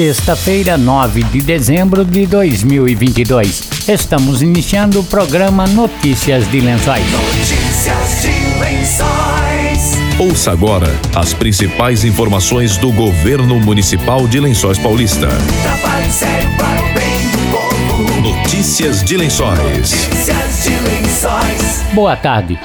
sexta-feira, 9 de dezembro de 2022. Estamos iniciando o programa Notícias de Lençóis. Notícias de Lençóis. Ouça agora as principais informações do governo municipal de Lençóis Paulista. Trabalho sério para o bem do povo. Notícias de Lençóis. Notícias de Lençóis. Boa tarde.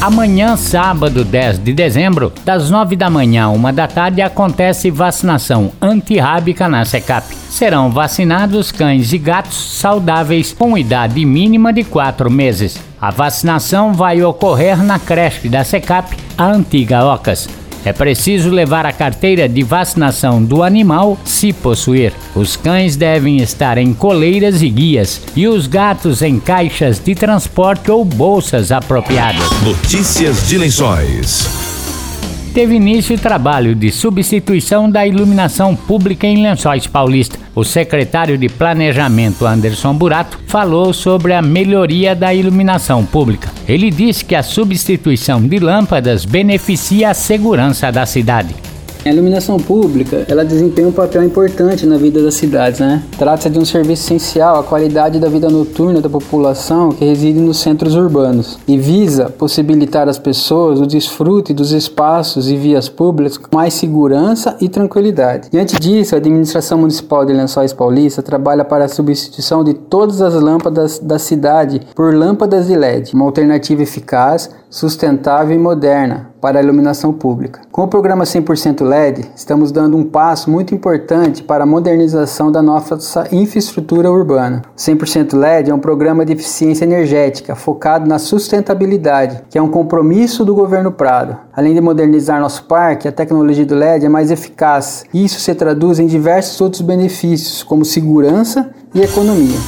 Amanhã, sábado 10 de dezembro, das 9 da manhã a 1 da tarde, acontece vacinação antirrábica na SECAP. Serão vacinados cães e gatos saudáveis com idade mínima de 4 meses. A vacinação vai ocorrer na creche da SECAP, a antiga OCAS. É preciso levar a carteira de vacinação do animal, se possuir. Os cães devem estar em coleiras e guias, e os gatos em caixas de transporte ou bolsas apropriadas. Notícias de Lençóis. Teve início o trabalho de substituição da iluminação pública em Lençóis Paulista. O secretário de Planejamento, Anderson Burato, falou sobre a melhoria da iluminação pública. Ele disse que a substituição de lâmpadas beneficia a segurança da cidade. A iluminação pública, ela desempenha um papel importante na vida das cidades, né? Trata-se de um serviço essencial à qualidade da vida noturna da população que reside nos centros urbanos e visa possibilitar às pessoas o desfrute dos espaços e vias públicas com mais segurança e tranquilidade. Diante disso, a administração municipal de Lençóis Paulista trabalha para a substituição de todas as lâmpadas da cidade por lâmpadas de LED, uma alternativa eficaz, sustentável e moderna para a iluminação pública. Com o programa 100% LED, estamos dando um passo muito importante para a modernização da nossa infraestrutura urbana. O 100% LED é um programa de eficiência energética focado na sustentabilidade, que é um compromisso do governo Prado. Além de modernizar nosso parque, a tecnologia do LED é mais eficaz. Isso se traduz em diversos outros benefícios, como segurança e economia.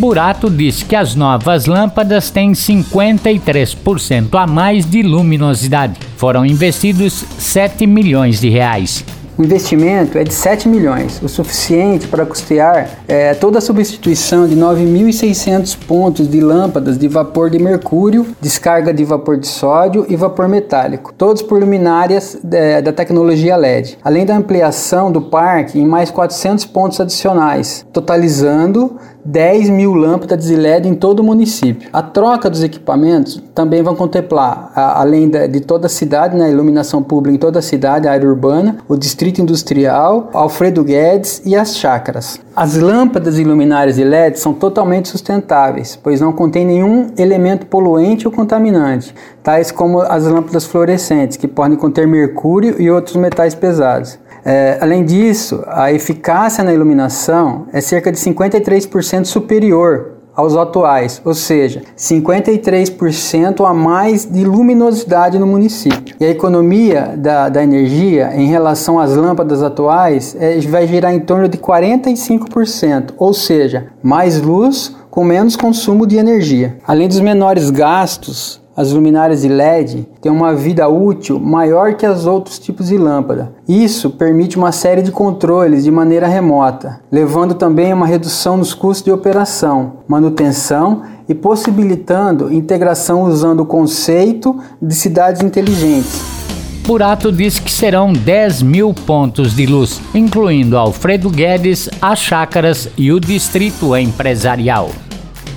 Burato disse que as novas lâmpadas têm 53% a mais de luminosidade. Foram investidos 7 milhões de reais. O investimento é de 7 milhões, o suficiente para custear é, toda a substituição de 9.600 pontos de lâmpadas de vapor de mercúrio, descarga de vapor de sódio e vapor metálico, todos por luminárias é, da tecnologia LED, além da ampliação do parque em mais 400 pontos adicionais, totalizando 10 mil lâmpadas de LED em todo o município. A troca dos equipamentos também vão contemplar, a, além de toda a cidade, né, iluminação pública em toda a cidade, a área urbana, o distrito industrial, Alfredo Guedes e as chácaras. As lâmpadas e luminárias de LED são totalmente sustentáveis, pois não contêm nenhum elemento poluente ou contaminante, tais como as lâmpadas fluorescentes, que podem conter mercúrio e outros metais pesados. É, além disso, a eficácia na iluminação é cerca de 53% superior aos atuais, ou seja, 53% a mais de luminosidade no município. E a economia da, da energia em relação às lâmpadas atuais é, vai girar em torno de 45%, ou seja, mais luz com menos consumo de energia. Além dos menores gastos as luminárias de LED têm uma vida útil maior que os outros tipos de lâmpada. Isso permite uma série de controles de maneira remota, levando também a uma redução nos custos de operação, manutenção e possibilitando integração usando o conceito de cidades inteligentes. Burato disse que serão 10 mil pontos de luz, incluindo Alfredo Guedes, as chácaras e o distrito empresarial.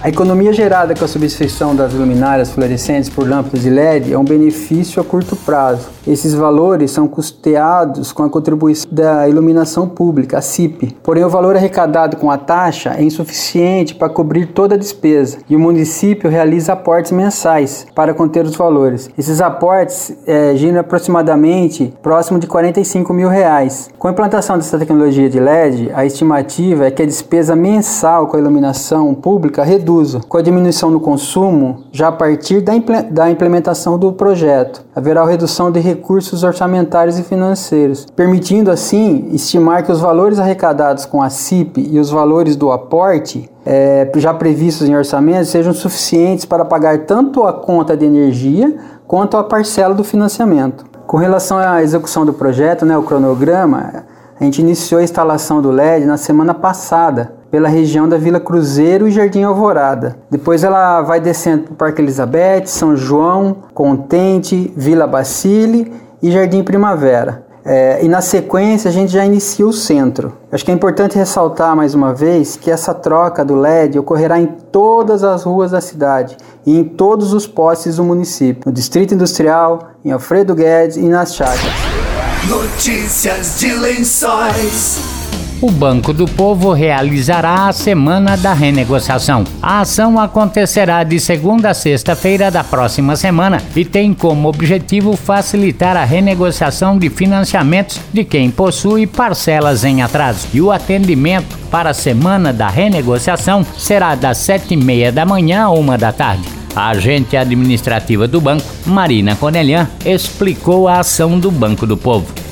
A economia gerada com a substituição das luminárias fluorescentes por lâmpadas de LED é um benefício a curto prazo. Esses valores são custeados com a contribuição da iluminação pública, a CIP. Porém, o valor arrecadado com a taxa é insuficiente para cobrir toda a despesa e o município realiza aportes mensais para conter os valores. Esses aportes é, giram aproximadamente próximo de 45 mil reais. Com a implantação dessa tecnologia de LED, a estimativa é que a despesa mensal com a iluminação pública reduz com a diminuição no consumo já a partir da implementação do projeto. Haverá redução de recursos orçamentários e financeiros, permitindo assim estimar que os valores arrecadados com a CIP e os valores do aporte é, já previstos em orçamento sejam suficientes para pagar tanto a conta de energia quanto a parcela do financiamento. Com relação à execução do projeto, né, o cronograma, a gente iniciou a instalação do LED na semana passada pela região da Vila Cruzeiro e Jardim Alvorada. Depois ela vai descendo para o Parque Elizabeth, São João, Contente, Vila Bacile e Jardim Primavera. É, e na sequência a gente já inicia o centro. Acho que é importante ressaltar mais uma vez que essa troca do LED ocorrerá em todas as ruas da cidade e em todos os postes do município, no Distrito Industrial, em Alfredo Guedes e nas chácaras. Notícias de Lençóis o Banco do Povo realizará a Semana da Renegociação. A ação acontecerá de segunda a sexta-feira da próxima semana e tem como objetivo facilitar a renegociação de financiamentos de quem possui parcelas em atraso. E o atendimento para a Semana da Renegociação será das sete e meia da manhã a uma da tarde. A agente administrativa do banco, Marina Conelian, explicou a ação do Banco do Povo.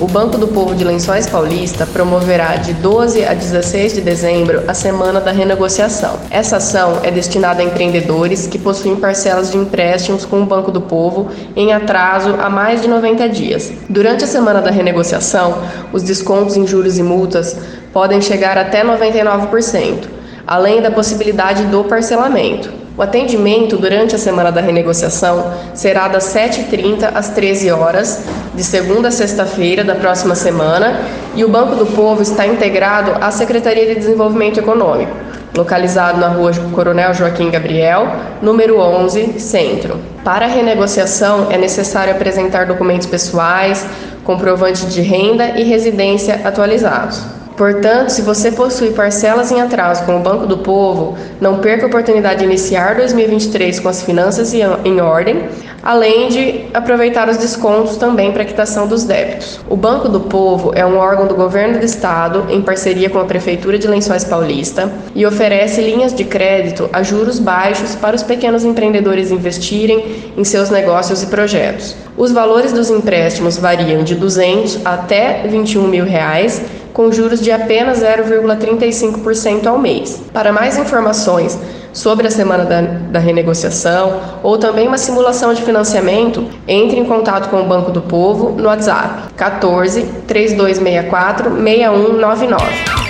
O Banco do Povo de Lençóis Paulista promoverá de 12 a 16 de dezembro a Semana da Renegociação. Essa ação é destinada a empreendedores que possuem parcelas de empréstimos com o Banco do Povo em atraso há mais de 90 dias. Durante a Semana da Renegociação, os descontos em juros e multas podem chegar até 99%, além da possibilidade do parcelamento. O atendimento durante a semana da renegociação será das 7h30 às 13 horas, de segunda a sexta-feira da próxima semana, e o Banco do Povo está integrado à Secretaria de Desenvolvimento Econômico, localizado na rua Coronel Joaquim Gabriel, número 11, Centro. Para a renegociação, é necessário apresentar documentos pessoais, comprovante de renda e residência atualizados. Portanto, se você possui parcelas em atraso com o Banco do Povo, não perca a oportunidade de iniciar 2023 com as finanças em ordem, além de aproveitar os descontos também para a quitação dos débitos. O Banco do Povo é um órgão do governo do estado em parceria com a Prefeitura de Lençóis Paulista e oferece linhas de crédito a juros baixos para os pequenos empreendedores investirem em seus negócios e projetos. Os valores dos empréstimos variam de 200 até 21 mil reais com juros de apenas 0,35% ao mês. Para mais informações sobre a semana da, da, renegociação ou também uma simulação de financiamento, entre em contato com o Banco do Povo no WhatsApp 14 3264 6199.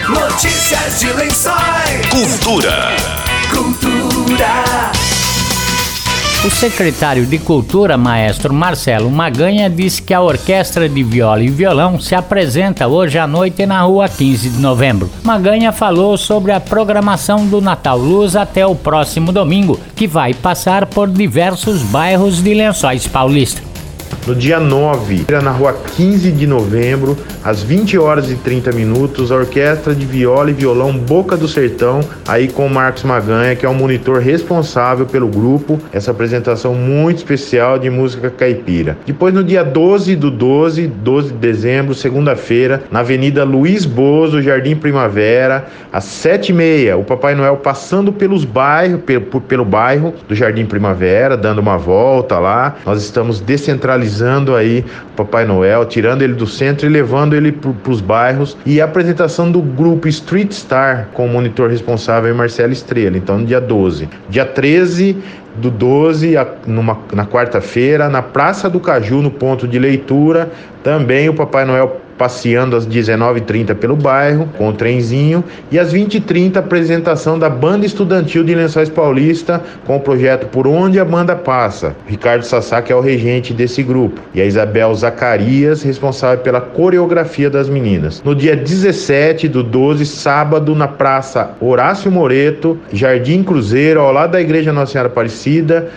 Notícias de Lençóis. Cultura. Cultura. O secretário de Cultura, maestro Marcelo Maganha, disse que a Orquestra de Viola e Violão se apresenta hoje à noite na rua 15 de novembro. Maganha falou sobre a programação do Natal Luz até o próximo domingo, que vai passar por diversos bairros de Lençóis Paulista. No dia 9, na rua 15 de novembro, às 20 horas e 30 minutos, a Orquestra de Viola e Violão Boca do Sertão, aí com o Marcos Maganha, que é o monitor responsável pelo grupo, essa apresentação muito especial de música caipira. Depois, no dia 12 do 12, 12 de dezembro, segunda-feira, na Avenida Luiz Bozo, Jardim Primavera, às 7h30, o Papai Noel passando pelos bairros, pelo, pelo bairro do Jardim Primavera, dando uma volta lá. Nós estamos descentralizando aí o Papai Noel, tirando ele do centro e levando ele para os bairros e a apresentação do grupo Street Star com o monitor responsável Marcelo Estrela. Então, dia 12. Dia 13 do 12, numa, na quarta-feira, na Praça do Caju, no ponto de leitura, também o Papai Noel passeando às 19h30 pelo bairro, com o trenzinho, e às 20h30 apresentação da Banda Estudantil de Lençóis Paulista, com o projeto Por Onde a Banda Passa. Ricardo Sassá, que é o regente desse grupo, e a Isabel Zacarias, responsável pela coreografia das meninas. No dia 17 do 12, sábado, na Praça Horácio Moreto, Jardim Cruzeiro, ao lado da Igreja Nossa Senhora Aparecida,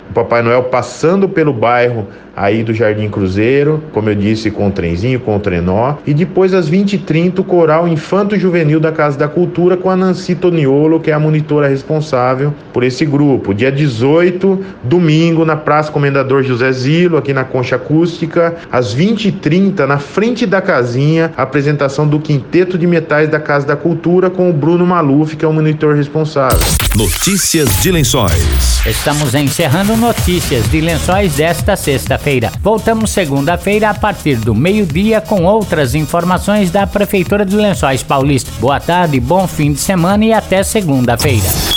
o Papai Noel passando pelo bairro aí do Jardim Cruzeiro, como eu disse, com o trenzinho, com o trenó. E depois, às 20h30, o coral Infanto Juvenil da Casa da Cultura com a Nancy Toniolo, que é a monitora responsável por esse grupo. Dia 18, domingo, na Praça Comendador José Zilo, aqui na Concha Acústica, às 20h30, na frente da casinha, a apresentação do Quinteto de Metais da Casa da Cultura com o Bruno Maluf, que é o monitor responsável. Notícias de Lençóis. Estamos encerrando notícias de Lençóis desta sexta-feira feira Voltamos segunda-feira a partir do meio-dia com outras informações da Prefeitura de Lençóis Paulista. Boa tarde, bom fim de semana e até segunda-feira.